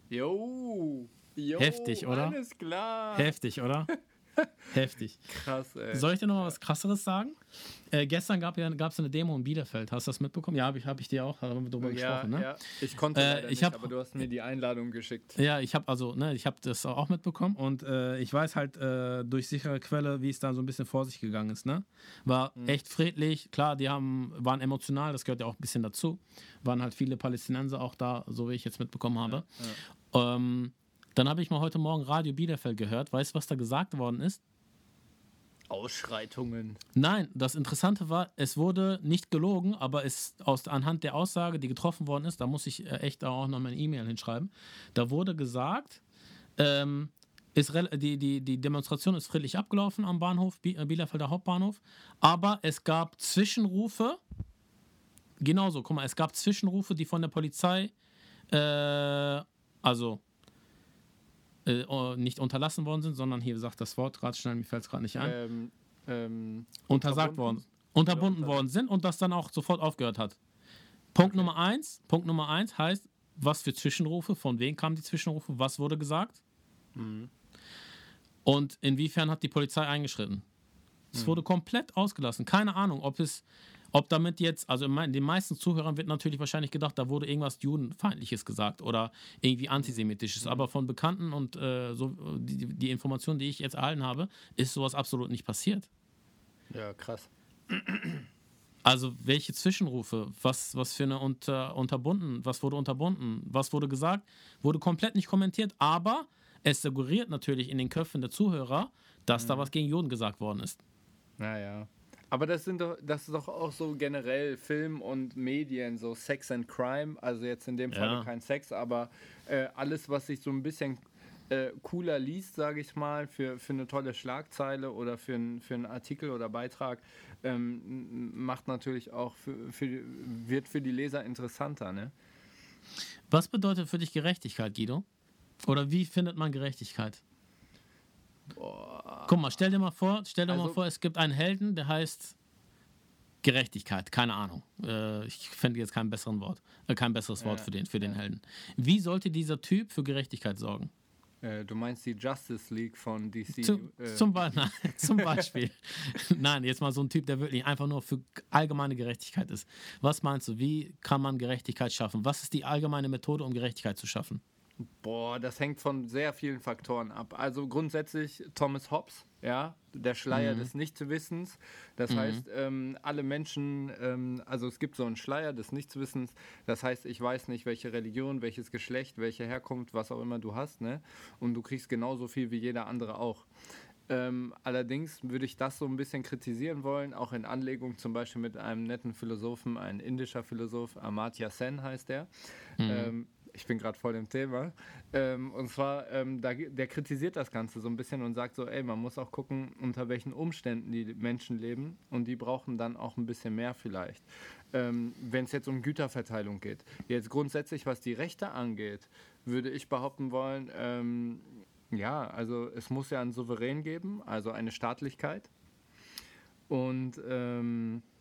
Speaker 1: Jo, jo,
Speaker 2: Heftig, oder?
Speaker 1: Alles klar.
Speaker 2: Heftig, oder? [LAUGHS] [LAUGHS] Heftig.
Speaker 1: Krass, ey.
Speaker 2: Soll ich dir noch mal was krasseres sagen? Äh, gestern gab es ja, eine Demo in Bielefeld. Hast du das mitbekommen? Ja, habe ich, hab ich dir auch drüber
Speaker 1: ja,
Speaker 2: gesprochen. Ne?
Speaker 1: ja, ich konnte
Speaker 2: Äh, ich
Speaker 1: nicht,
Speaker 2: hab-
Speaker 1: aber du hast mir die Einladung geschickt.
Speaker 2: Ja, ich habe also, ne, ich habe das auch mitbekommen und äh, ich weiß halt äh, durch sichere Quelle, wie es da so ein bisschen vor sich gegangen ist. Ne? War echt friedlich, klar, die haben, waren emotional, das gehört ja auch ein bisschen dazu. Waren halt viele Palästinenser auch da, so wie ich jetzt mitbekommen habe. Ähm, dann habe ich mal heute Morgen Radio Bielefeld gehört. Weißt du, was da gesagt worden ist?
Speaker 1: Ausschreitungen.
Speaker 2: Nein, das Interessante war, es wurde nicht gelogen, aber es aus anhand der Aussage, die getroffen worden ist, da muss ich äh, echt auch noch mal eine E-Mail hinschreiben. Da wurde gesagt, ähm, ist die, die, die Demonstration ist friedlich abgelaufen am Bahnhof, äh, Bielefelder Hauptbahnhof, aber es gab Zwischenrufe. Genauso, guck mal, es gab Zwischenrufe, die von der Polizei, äh, also äh, oh, nicht unterlassen worden sind, sondern hier sagt das Wort gerade schnell, mir fällt es gerade nicht ein
Speaker 1: Ähm, ähm,
Speaker 2: untersagt
Speaker 1: unterbunden?
Speaker 2: worden, unterbunden worden sind und das dann auch sofort aufgehört hat. Punkt Nummer eins, Punkt Nummer eins heißt, was für Zwischenrufe, von wem kamen die Zwischenrufe, was wurde gesagt
Speaker 1: Mhm.
Speaker 2: und inwiefern hat die Polizei eingeschritten. Es wurde komplett ausgelassen. Keine Ahnung, ob es, ob damit jetzt, also den meisten Zuhörern wird natürlich wahrscheinlich gedacht, da wurde irgendwas Judenfeindliches gesagt oder irgendwie Antisemitisches. Aber von Bekannten und äh, so die, die Informationen, die ich jetzt erhalten habe, ist sowas absolut nicht passiert.
Speaker 1: ja, krass.
Speaker 2: Also welche Zwischenrufe, was, was für eine unter, unterbunden, was wurde unterbunden, was wurde gesagt, wurde komplett nicht kommentiert, aber es suggeriert natürlich in den Köpfen der Zuhörer, dass da was gegen Juden gesagt worden ist.
Speaker 1: Naja. Aber das sind doch, das ist doch auch so generell Film und Medien, so Sex and Crime, also jetzt in dem Fall
Speaker 2: Ja.
Speaker 1: kein Sex, aber äh, alles, was sich so ein bisschen äh, cooler liest, sage ich mal, für, für eine tolle Schlagzeile oder für, ein, für einen Artikel oder Beitrag, ähm, macht natürlich auch für, für, wird für die Leser interessanter, ne?
Speaker 2: Was bedeutet für dich Gerechtigkeit, Guido? Oder wie findet man Gerechtigkeit? Guck mal, stell dir mal vor, stell dir mal
Speaker 1: Also-
Speaker 2: vor, es gibt einen Helden, der heißt Gerechtigkeit, keine Ahnung. Äh, ich fände jetzt kein, besseren Wort, äh, kein besseres Wort
Speaker 1: Ja,
Speaker 2: für den, für den. Helden. Wie sollte dieser Typ für Gerechtigkeit sorgen?
Speaker 1: Äh, du meinst die Justice League von DC?
Speaker 2: Zu,
Speaker 1: äh,
Speaker 2: zum, Be nein, [LAUGHS] [LAUGHS] zum Beispiel. nein, jetzt mal so ein Typ, der wirklich einfach nur für allgemeine Gerechtigkeit ist. Was meinst du, wie kann man Gerechtigkeit schaffen? Was ist die allgemeine Methode, um Gerechtigkeit zu schaffen?
Speaker 1: Boah, das hängt von sehr vielen Faktoren ab. Also grundsätzlich Thomas Hobbes, ja, der Schleier des Nichtwissens. Das heißt, ähm, alle Menschen, ähm, also es gibt so einen Schleier des Nichtswissens. Das heißt, ich weiß nicht, welche Religion, welches Geschlecht, welche Herkunft, was auch immer du hast, ne? Und du kriegst genauso viel wie jeder andere auch. Ähm, allerdings würde ich das so ein bisschen kritisieren wollen, auch in Anlegung zum Beispiel mit einem netten Philosophen, ein indischer Philosoph, Amartya Sen heißt der. Ähm, ich bin gerade voll im Thema. Ähm, und zwar, ähm, da, der kritisiert das Ganze so ein bisschen und sagt so, ey, man muss auch gucken, unter welchen Umständen die Menschen leben und die brauchen dann auch ein bisschen mehr vielleicht. Ähm, Wenn es jetzt um Güterverteilung geht. Jetzt grundsätzlich, was die Rechte angeht, würde ich behaupten wollen, ähm, ja, also es muss ja einen Souverän geben, also eine Staatlichkeit. Und, ähm, äh,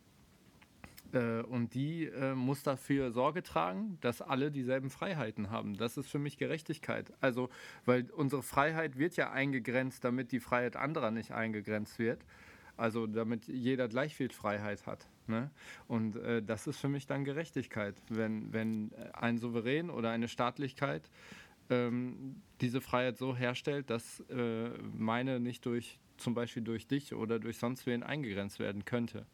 Speaker 1: und die äh, muss dafür Sorge tragen, dass alle dieselben Freiheiten haben. Das ist für mich Gerechtigkeit. Also, weil unsere Freiheit wird ja eingegrenzt, damit die Freiheit anderer nicht eingegrenzt wird. Also damit jeder gleich viel Freiheit hat. Ne? Und äh, das ist für mich dann Gerechtigkeit, wenn, wenn ein Souverän oder eine Staatlichkeit ähm, diese Freiheit so herstellt, dass äh, meine nicht durch zum Beispiel durch dich oder durch sonst wen eingegrenzt werden könnte.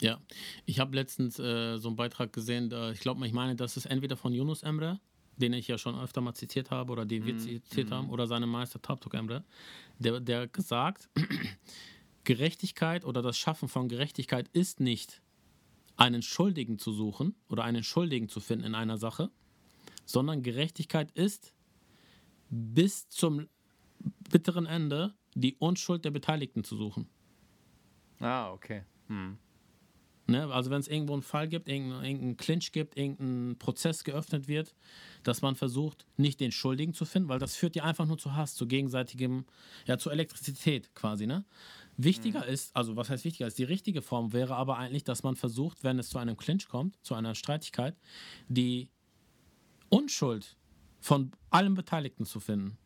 Speaker 2: Ja, ich habe letztens äh, so einen Beitrag gesehen, da, ich glaube, ich meine, das ist entweder von Yunus Emre, den ich ja schon öfter mal zitiert habe oder den wir zitiert haben, oder seinem Meister Taptok Emre, der, der gesagt, [CLEARS THROAT] Gerechtigkeit oder das Schaffen von Gerechtigkeit ist nicht, einen Schuldigen zu suchen oder einen Schuldigen zu finden in einer Sache, sondern Gerechtigkeit ist bis zum bitteren Ende die Unschuld der Beteiligten zu suchen.
Speaker 1: Ah, okay. Hm.
Speaker 2: Ne? Also wenn es irgendwo einen Fall gibt, irgendeinen irgendeinen Clinch gibt, irgendein Prozess geöffnet wird, dass man versucht, nicht den Schuldigen zu finden, weil das führt ja einfach nur zu Hass, zu gegenseitigem, ja, zu Elektrizität quasi, ne? Wichtiger ist, also was heißt wichtiger ist, die richtige Form wäre aber eigentlich, dass man versucht, wenn es zu einem Clinch kommt, zu einer Streitigkeit, die Unschuld von allen Beteiligten zu finden.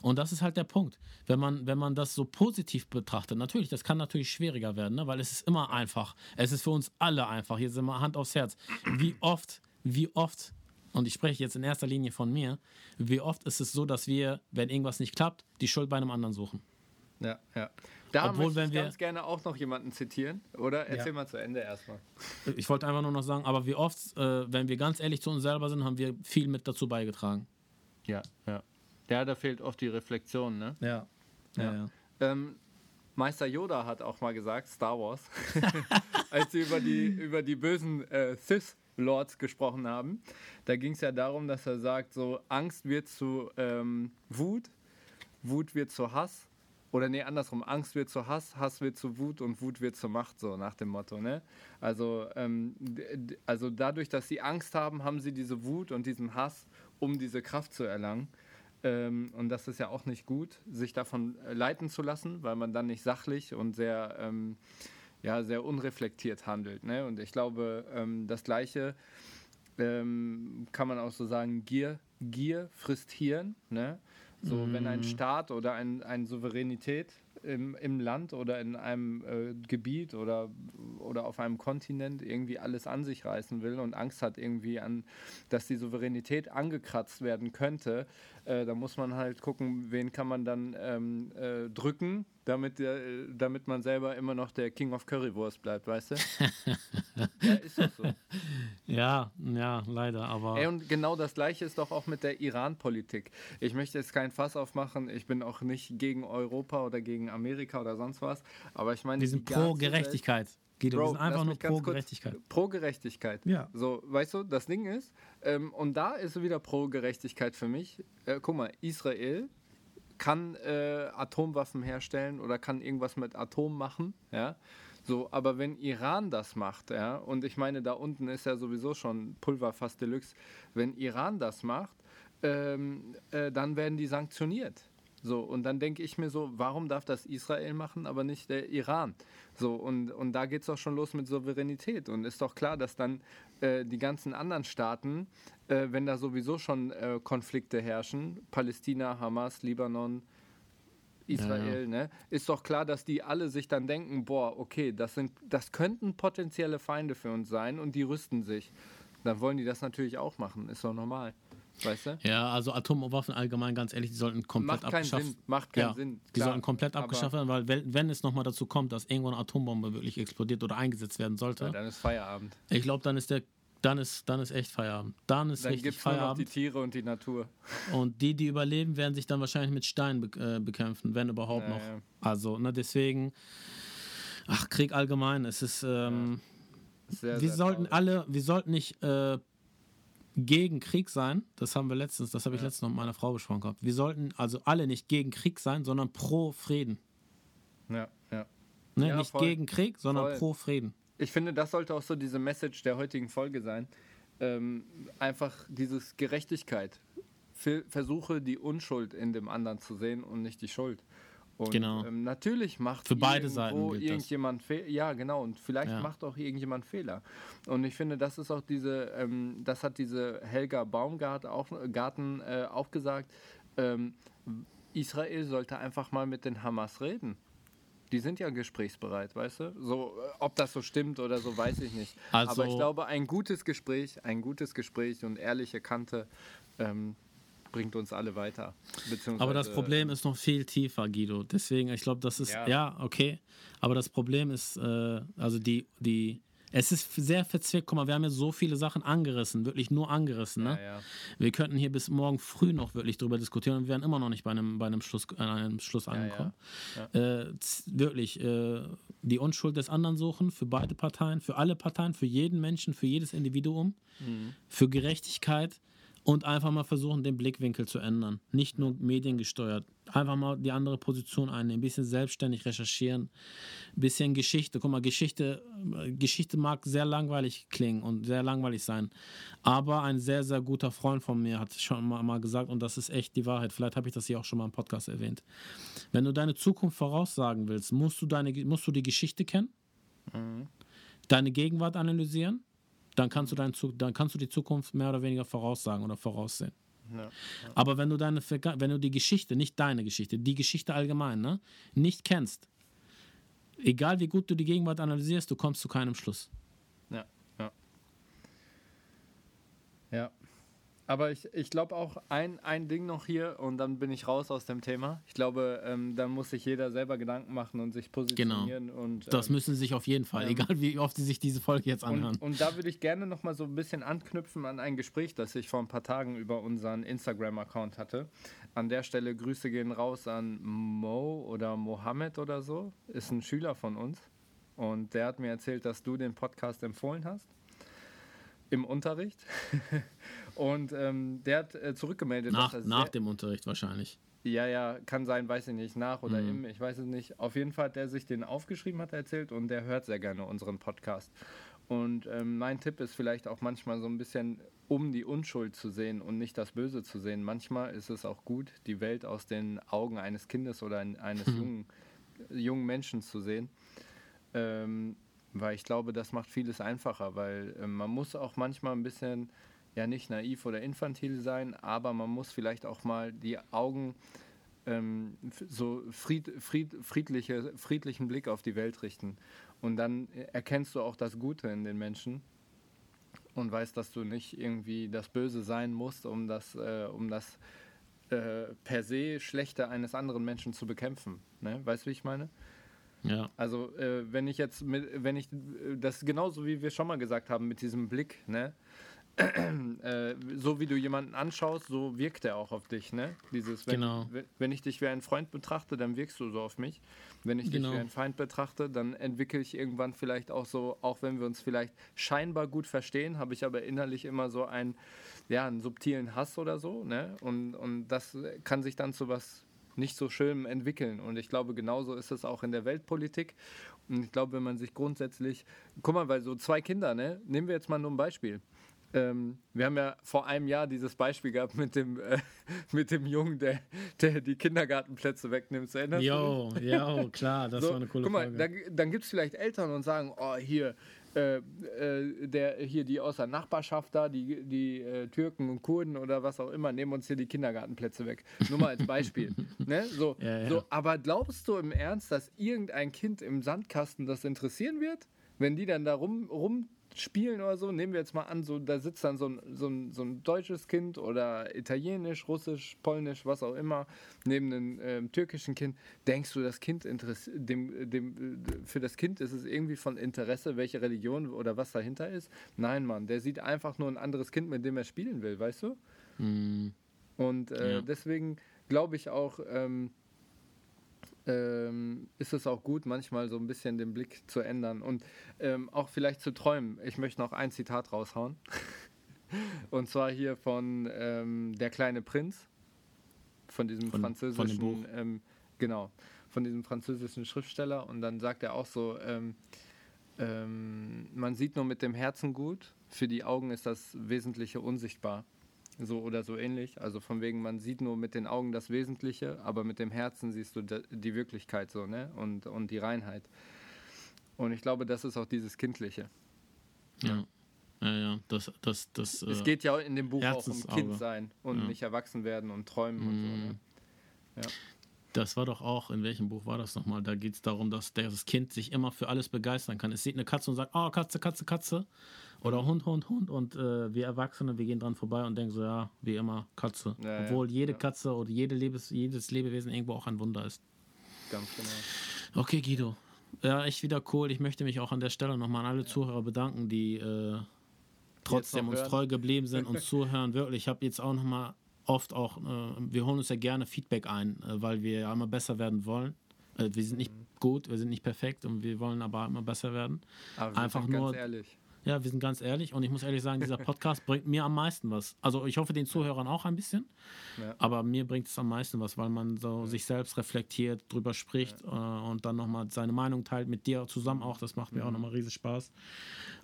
Speaker 2: Und das ist halt der Punkt. Wenn man, wenn man das so positiv betrachtet, natürlich, das kann natürlich schwieriger werden, ne? weil es ist immer einfach. Es ist für uns alle einfach. Hier sind wir Hand aufs Herz. Wie oft, wie oft, und ich spreche jetzt in erster Linie von mir, wie oft ist es so, dass wir, wenn irgendwas nicht klappt, die Schuld bei einem anderen suchen.
Speaker 1: Ja, ja. Da
Speaker 2: Obwohl,
Speaker 1: möchte ich
Speaker 2: wir-
Speaker 1: ganz gerne auch noch jemanden zitieren, oder? Erzähl
Speaker 2: Ja.
Speaker 1: mal zu Ende erstmal.
Speaker 2: Ich wollte einfach nur noch sagen, aber wie oft, äh, wenn wir ganz ehrlich zu uns selber sind, haben wir viel mit dazu beigetragen.
Speaker 1: Ja, ja. Ja, da fehlt oft die Reflexion, ne?
Speaker 2: Ja. Ja, ja.
Speaker 1: Ähm, Meister Yoda hat auch mal gesagt, Star Wars, [LAUGHS] als sie über die, über die bösen äh, Sith-Lords gesprochen haben, da ging es ja darum, dass er sagt, so Angst wird zu ähm, Wut, Wut wird zu Hass. Oder nee, andersrum, Angst wird zu Hass, Hass wird zu Wut und Wut wird zur Macht, so nach dem Motto. Ne? Also, ähm, also dadurch, dass sie Angst haben, haben sie diese Wut und diesen Hass, um diese Kraft zu erlangen. Ähm, und das ist ja auch nicht gut, sich davon äh, leiten zu lassen, weil man dann nicht sachlich und sehr, ähm, ja, sehr unreflektiert handelt. Ne? Und ich glaube, ähm, das Gleiche ähm, kann man auch so sagen, Gier, Gier frisst Hirn. Ne? So, wenn ein Staat oder ein, eine Souveränität im, im Land oder in einem äh, Gebiet oder, oder auf einem Kontinent irgendwie alles an sich reißen will und Angst hat irgendwie an, dass die Souveränität angekratzt werden könnte, äh, da muss man halt gucken, wen kann man dann ähm, äh, drücken, damit, der, äh, damit man selber immer noch der King of Currywurst bleibt, weißt du? [LAUGHS] ja, ist doch so.
Speaker 2: Ja, ja, leider, aber.
Speaker 1: Ey, und genau das gleiche ist doch auch mit der Iran-Politik. Ich möchte jetzt kein Fass aufmachen, ich bin auch nicht gegen Europa oder gegen Amerika oder sonst was, aber ich meine,
Speaker 2: wir sind
Speaker 1: die
Speaker 2: pro
Speaker 1: ganze Welt-
Speaker 2: Wir
Speaker 1: Bro,
Speaker 2: einfach nur pro
Speaker 1: kurz-
Speaker 2: Gerechtigkeit.
Speaker 1: Pro Gerechtigkeit.
Speaker 2: Ja.
Speaker 1: So, weißt du, das Ding ist, ähm, und da ist wieder pro Gerechtigkeit für mich. Äh, guck mal, Israel kann äh, Atomwaffen herstellen oder kann irgendwas mit Atom machen, ja. So, aber wenn Iran das macht, ja, und ich meine, da unten ist ja sowieso schon Pulverfass Deluxe, wenn Iran das macht, ähm, äh, dann werden die sanktioniert. So, und dann denke ich mir so, warum darf das Israel machen, aber nicht der Iran? So, und, und da geht es doch schon los mit Souveränität. Und ist doch klar, dass dann äh, die ganzen anderen Staaten, äh, wenn da sowieso schon äh, Konflikte herrschen, Palästina, Hamas, Libanon, Israel, ja, ja. ne, ist doch klar, dass die alle sich dann denken, boah, okay, das sind, das könnten potenzielle Feinde für uns sein und die rüsten sich. Dann wollen die das natürlich auch machen, ist doch normal. Weißt du?
Speaker 2: Ja, also Atomwaffen allgemein, ganz ehrlich, die sollten komplett
Speaker 1: Macht
Speaker 2: abgeschafft
Speaker 1: werden. Macht keinen ja, Sinn.
Speaker 2: Klar, die sollten komplett abgeschafft werden, weil wenn es nochmal dazu kommt, dass irgendwo eine Atombombe wirklich explodiert oder eingesetzt werden sollte. Ja,
Speaker 1: dann ist Feierabend.
Speaker 2: Ich glaube, dann ist der dann ist, dann ist echt Feierabend. Dann ist dann richtig Feierabend. Dann
Speaker 1: gibt die Tiere und die Natur. [LAUGHS]
Speaker 2: Und die, die überleben, werden sich dann wahrscheinlich mit Steinen be äh, bekämpfen, wenn überhaupt ja, noch. Also, ne, deswegen, ach, Krieg allgemein, es ist, ähm, ja. sehr, wir sehr sollten traurig. alle, wir sollten nicht äh, gegen Krieg sein. Das haben wir letztens, das habe ich letztens noch mit meiner Frau besprochen gehabt. Wir sollten also alle nicht gegen Krieg sein, sondern pro Frieden.
Speaker 1: Ja, ja.
Speaker 2: Ne, nicht voll. gegen Krieg, sondern voll. pro Frieden
Speaker 1: ich finde, das sollte auch so diese Message der heutigen Folge sein. Ähm, einfach dieses Gerechtigkeit. Versuche die Unschuld in dem anderen zu sehen und nicht die Schuld. Und
Speaker 2: genau.
Speaker 1: ähm, natürlich macht
Speaker 2: für beide Seiten
Speaker 1: irgendjemand Fehler. Ja, genau. Und vielleicht ja. macht auch irgendjemand Fehler. Und ich finde, das ist auch diese, ähm, das hat diese Helga Baumgart auch, Garten äh, auch gesagt. Ähm, Israel sollte einfach mal mit den Hamas reden die sind ja gesprächsbereit, weißt du? So, äh, ob das so stimmt oder so, weiß ich nicht. Also, Aber ich glaube, ein gutes Gespräch, ein gutes Gespräch und ehrliche Kante ähm, bringt uns alle weiter.
Speaker 2: Aber das Problem ist noch viel tiefer, Guido. Deswegen, ich glaube, das ist, ja. ja. okay. Aber das Problem ist, äh, also die, die es ist sehr verzwickt. Guck mal, wir haben ja so viele Sachen angerissen, wirklich nur angerissen. Ne? Ja, ja. Wir könnten hier bis morgen früh noch wirklich drüber diskutieren und wir wären immer noch nicht bei einem, bei einem, Schluss, äh, einem Schluss angekommen. Ja, äh, wirklich äh, die Unschuld des anderen suchen für beide Parteien, für alle Parteien, für jeden Menschen, für jedes Individuum, mhm. für Gerechtigkeit und einfach mal versuchen, den Blickwinkel zu ändern. Nicht nur mediengesteuert. Einfach mal die andere Position einnehmen, ein bisschen selbstständig recherchieren, ein bisschen Geschichte. Guck mal, Geschichte, Geschichte mag sehr langweilig klingen und sehr langweilig sein. Aber ein sehr, sehr guter Freund von mir hat schon mal, mal gesagt, und das ist echt die Wahrheit. Vielleicht habe ich das hier auch schon mal im Podcast erwähnt. Wenn du deine Zukunft voraussagen willst, musst du, deine, musst du die Geschichte kennen, mhm. deine Gegenwart analysieren dann kannst du, dein, dann kannst du die Zukunft mehr oder weniger voraussagen oder voraussehen. Ja, ja. Aber wenn du deine wenn du die Geschichte, nicht deine Geschichte, die Geschichte allgemein, ne, nicht kennst, egal wie gut du die Gegenwart analysierst, du kommst zu keinem Schluss.
Speaker 1: Ja, ja. Ja. Aber ich, ich glaube auch ein, ein Ding noch hier und dann bin ich raus aus dem Thema. Ich glaube, ähm, da muss sich jeder selber Gedanken machen und sich positionieren.
Speaker 2: Genau.
Speaker 1: Und, ähm,
Speaker 2: das müssen sie sich auf jeden Fall, ähm, egal wie oft sie sich diese Folge jetzt anhören.
Speaker 1: Und, und da würde ich gerne noch mal so ein bisschen anknüpfen an ein Gespräch, das ich vor ein paar Tagen über unseren Instagram-Account hatte. An der Stelle Grüße gehen raus an Mo oder Mohammed oder so. Ist ein Schüler von uns. Und der hat mir erzählt, dass du den Podcast empfohlen hast im Unterricht. [LAUGHS] und ähm, der hat äh, zurückgemeldet.
Speaker 2: Nach, nach dem Unterricht wahrscheinlich.
Speaker 1: Ja, ja, kann sein, weiß ich nicht, nach oder mhm. im, ich weiß es nicht. Auf jeden Fall hat der sich den aufgeschrieben, hat er erzählt, und der hört sehr gerne unseren Podcast. Und ähm, mein Tipp ist vielleicht auch manchmal so ein bisschen, um die Unschuld zu sehen und nicht das Böse zu sehen. Manchmal ist es auch gut, die Welt aus den Augen eines Kindes oder eines mhm. jungen, jungen Menschen zu sehen. Ähm, weil ich glaube, das macht vieles einfacher, weil äh, man muss auch manchmal ein bisschen, ja nicht naiv oder infantil sein, aber man muss vielleicht auch mal die Augen ähm, so fried, fried, friedliche, friedlichen Blick auf die Welt richten. Und dann erkennst du auch das Gute in den Menschen und weißt, dass du nicht irgendwie das Böse sein musst, um das, äh, um das äh, per se Schlechte eines anderen Menschen zu bekämpfen. Ne? Weißt du, wie ich meine?
Speaker 2: Ja.
Speaker 1: Also äh, wenn ich jetzt mit, wenn ich das genauso wie wir schon mal gesagt haben mit diesem Blick, ne? [CLEARS THROAT] äh, so wie du jemanden anschaust, so wirkt er auch auf dich, ne? Dieses, wenn,
Speaker 2: genau.
Speaker 1: wenn ich dich wie einen Freund betrachte, dann wirkst du so auf mich. Wenn ich genau. dich wie einen Feind betrachte, dann entwickle ich irgendwann vielleicht auch so, auch wenn wir uns vielleicht scheinbar gut verstehen, habe ich aber innerlich immer so einen, ja, einen subtilen Hass oder so, ne? Und, und das kann sich dann zu was nicht so schön entwickeln. Und ich glaube, genauso ist es auch in der Weltpolitik. Und ich glaube, wenn man sich grundsätzlich, guck mal, weil so zwei Kinder, ne, nehmen wir jetzt mal nur ein Beispiel. Ähm, wir haben ja vor einem Jahr dieses Beispiel gehabt mit dem, äh, [LAUGHS] mit dem Jungen, der, der die Kindergartenplätze wegnimmt. Erinnerst
Speaker 2: jo, du? Jo, klar, das so, war eine coole
Speaker 1: guck mal,
Speaker 2: Folge.
Speaker 1: Da, dann gibt es vielleicht Eltern und sagen, oh, hier, äh, äh, der, hier die aus der Nachbarschaft da, die, die äh, Türken und Kurden oder was auch immer, nehmen uns hier die Kindergartenplätze weg. Nur mal als Beispiel. [LAUGHS] ne? so,
Speaker 2: Ja, ja.
Speaker 1: So, aber glaubst du im Ernst, dass irgendein Kind im Sandkasten das interessieren wird? Wenn die dann da rum, rumspielen oder so, nehmen wir jetzt mal an, so, da sitzt dann so ein, so, ein, so ein deutsches Kind oder italienisch, russisch, polnisch, was auch immer, neben einem ähm, türkischen Kind. Denkst du, das Kind dem, dem, äh, für das Kind ist es irgendwie von Interesse, welche Religion oder was dahinter ist? Nein, Mann, der sieht einfach nur ein anderes Kind, mit dem er spielen will, weißt du?
Speaker 2: Mm,
Speaker 1: Und äh,
Speaker 2: Ja.
Speaker 1: deswegen glaube ich auch, ähm, ähm, ist es auch gut, manchmal so ein bisschen den Blick zu ändern und ähm, auch vielleicht zu träumen. Ich möchte noch ein Zitat raushauen. [LAUGHS] und zwar hier von ähm, Der kleine Prinz, von diesem
Speaker 2: Von- von
Speaker 1: französischen,
Speaker 2: Buch.
Speaker 1: ähm, genau, von diesem französischen Schriftsteller. Und dann sagt er auch so, ähm, ähm, man sieht nur mit dem Herzen gut, für die Augen ist das Wesentliche unsichtbar. So oder so ähnlich. Also von wegen, man sieht nur mit den Augen das Wesentliche, aber mit dem Herzen siehst du die Wirklichkeit so, ne? Und, und die Reinheit. Und ich glaube, das ist auch dieses Kindliche.
Speaker 2: ja. Ja, ja, das, das, das.
Speaker 1: es
Speaker 2: äh,
Speaker 1: geht ja in dem Buch auch um. Kind sein und
Speaker 2: Ja.
Speaker 1: nicht erwachsen werden und träumen und so. Ne?
Speaker 2: Das war doch auch, in welchem Buch war das nochmal? Da geht es darum, dass das Kind sich immer für alles begeistern kann. Es sieht eine Katze und sagt, oh, Katze, Katze, Katze. Oder Hund, Hund, Hund. Und äh, wir Erwachsene, wir gehen dran vorbei und denken so, ja, wie immer, Katze.
Speaker 1: Ja, ja,
Speaker 2: Obwohl jede
Speaker 1: ja.
Speaker 2: Katze oder jede Lebes, jedes Lebewesen irgendwo auch ein Wunder ist.
Speaker 1: Ganz genau.
Speaker 2: Okay, Guido. Ja, echt wieder cool. Ich möchte mich auch an der Stelle nochmal an alle Zuhörer bedanken, die äh, trotzdem uns
Speaker 1: hören.
Speaker 2: treu geblieben sind und [LAUGHS] zuhören. Wirklich, ich habe jetzt auch nochmal oft auch, äh, wir holen uns ja gerne Feedback ein, äh, weil wir ja immer besser werden wollen. Äh, wir sind nicht gut, wir sind nicht perfekt und wir wollen aber immer besser werden.
Speaker 1: Aber wir
Speaker 2: Einfach
Speaker 1: sind
Speaker 2: nur-
Speaker 1: ganz ehrlich.
Speaker 2: Ja, wir sind ganz ehrlich und ich muss ehrlich sagen, dieser [LAUGHS] Podcast bringt mir am meisten was. Also ich hoffe den Zuhörern auch ein bisschen,
Speaker 1: Ja.
Speaker 2: aber mir bringt es am meisten was, weil man so sich selbst reflektiert, drüber spricht äh, und dann nochmal seine Meinung teilt mit dir zusammen auch. Das macht mir auch nochmal riesig Spaß.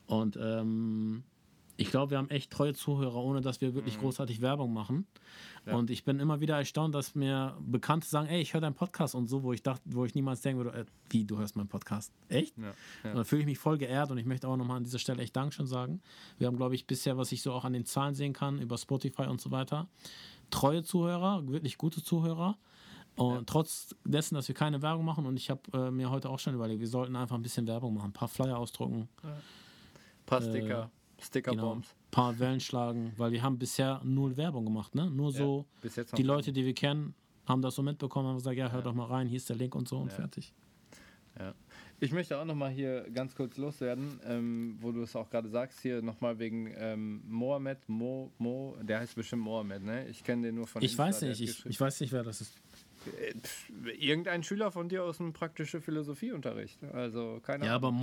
Speaker 2: Und ähm, ich glaube, wir haben echt treue Zuhörer, ohne dass wir wirklich großartig Werbung machen.
Speaker 1: Ja.
Speaker 2: Und ich bin immer wieder erstaunt, dass mir Bekannte sagen, ey, ich höre deinen Podcast und so, wo ich dachte, wo ich niemals denken würde, äh, wie, du hörst meinen Podcast? Echt?
Speaker 1: Ja.
Speaker 2: Und
Speaker 1: Ja.
Speaker 2: da fühle ich mich voll geehrt und ich möchte auch nochmal an dieser Stelle echt Dankeschön sagen. Wir haben, glaube ich, bisher, was ich so auch an den Zahlen sehen kann, über Spotify und so weiter, treue Zuhörer, wirklich gute Zuhörer. Und trotz dessen, dass wir keine Werbung machen, und ich habe äh, mir heute auch schon überlegt, wir sollten einfach ein bisschen Werbung machen, ein paar Flyer ausdrucken,
Speaker 1: paar Sticker,
Speaker 2: genau, ein
Speaker 1: Stickerbombs.
Speaker 2: paar Wellen schlagen, weil wir haben bisher null Werbung gemacht, ne? Nur so,
Speaker 1: noch
Speaker 2: die. Leute, die wir kennen, haben das so mitbekommen, haben gesagt, ja, hör doch mal rein, hier ist der Link und so und
Speaker 1: Ja.
Speaker 2: fertig.
Speaker 1: Ja. Ich möchte auch nochmal hier ganz kurz loswerden, ähm, wo du es auch gerade sagst, hier nochmal wegen ähm, Mohammed, Mo, Mo, der heißt bestimmt Mohammed, ne? Ich kenne den nur von
Speaker 2: Ich
Speaker 1: Insta,
Speaker 2: weiß nicht, ich, ich weiß nicht, wer das ist.
Speaker 1: Äh, Irgendein Schüler von dir aus dem praktischen Philosophieunterricht. Also keine
Speaker 2: Ja, aber
Speaker 1: Ahnung.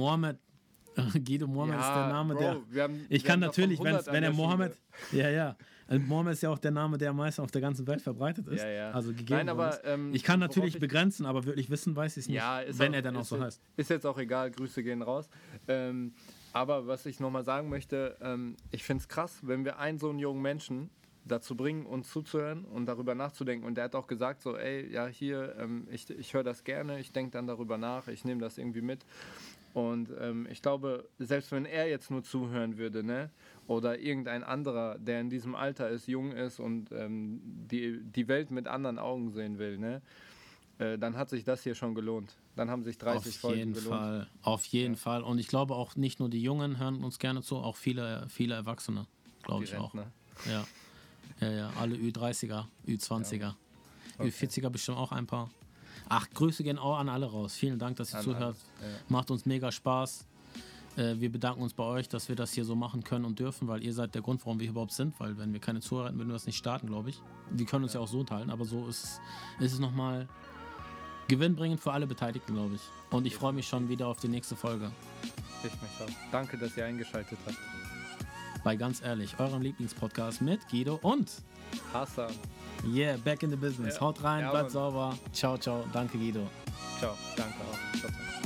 Speaker 1: [LAUGHS]
Speaker 2: Guido Mohammed ist der Name,
Speaker 1: Bro,
Speaker 2: der.
Speaker 1: wir haben,
Speaker 2: Ich
Speaker 1: wir
Speaker 2: kann natürlich, wenn's,
Speaker 1: 100 an
Speaker 2: wenn er Mohammed. [LAUGHS] Ja, ja. Also Mohammed ist ja auch der Name, der am meisten auf der ganzen Welt verbreitet ist.
Speaker 1: Ja, ja.
Speaker 2: Also gegeben
Speaker 1: Nein, aber, ähm,
Speaker 2: ich kann natürlich
Speaker 1: ich-
Speaker 2: begrenzen, aber wirklich wissen weiß ich es nicht.
Speaker 1: Ja,
Speaker 2: wenn
Speaker 1: auch,
Speaker 2: er dann auch so
Speaker 1: jetzt-
Speaker 2: heißt.
Speaker 1: Ist jetzt auch egal, Grüße gehen raus. Ähm, aber was ich nochmal sagen möchte, ähm, ich finde es krass, wenn wir einen so einen jungen Menschen dazu bringen, uns zuzuhören und darüber nachzudenken. Und der hat auch gesagt, so, ey, ja, hier, ähm, ich, ich höre das gerne, ich denke dann darüber nach, ich nehme das irgendwie mit. Und ähm, ich glaube, selbst wenn er jetzt nur zuhören würde, ne, oder irgendein anderer, der in diesem Alter ist, jung ist und ähm, die, die Welt mit anderen Augen sehen will, ne, äh, dann hat sich das hier schon gelohnt. Dann haben sich 30
Speaker 2: Auf
Speaker 1: Folgen
Speaker 2: jeden
Speaker 1: gelohnt.
Speaker 2: Fall. Auf jeden Fall. Und ich glaube auch nicht nur die Jungen hören uns gerne zu, auch viele, viele Erwachsene, glaube ich auch. Ja. Ja, ja. Alle Ü30er, Ü20er. Ü40er bestimmt auch ein paar. Ach, Grüße gehen auch an alle raus. Vielen Dank, dass ihr
Speaker 1: An
Speaker 2: zuhört.
Speaker 1: ja.
Speaker 2: Macht uns mega Spaß. Äh, wir bedanken uns bei euch, dass wir das hier so machen können und dürfen, weil ihr seid der Grund, warum wir überhaupt sind. Weil wenn wir keine Zuhörer hätten, würden wir das nicht starten, glaube ich. Wir können uns ja auch so teilen, aber so ist es, ist es nochmal gewinnbringend für alle Beteiligten, glaube ich. Und ich freue mich schon wieder auf die nächste Folge.
Speaker 1: Ich mich auch. Danke, dass ihr eingeschaltet habt.
Speaker 2: Bei ganz ehrlich, eurem Lieblingspodcast mit Guido und
Speaker 1: Hassan.
Speaker 2: yeah, back in the business.
Speaker 1: Ja.
Speaker 2: Haut rein,
Speaker 1: Ja,
Speaker 2: bleibt sauber. Ciao, ciao. Danke, Guido.
Speaker 1: Ciao. Danke auch. Ciao, ciao.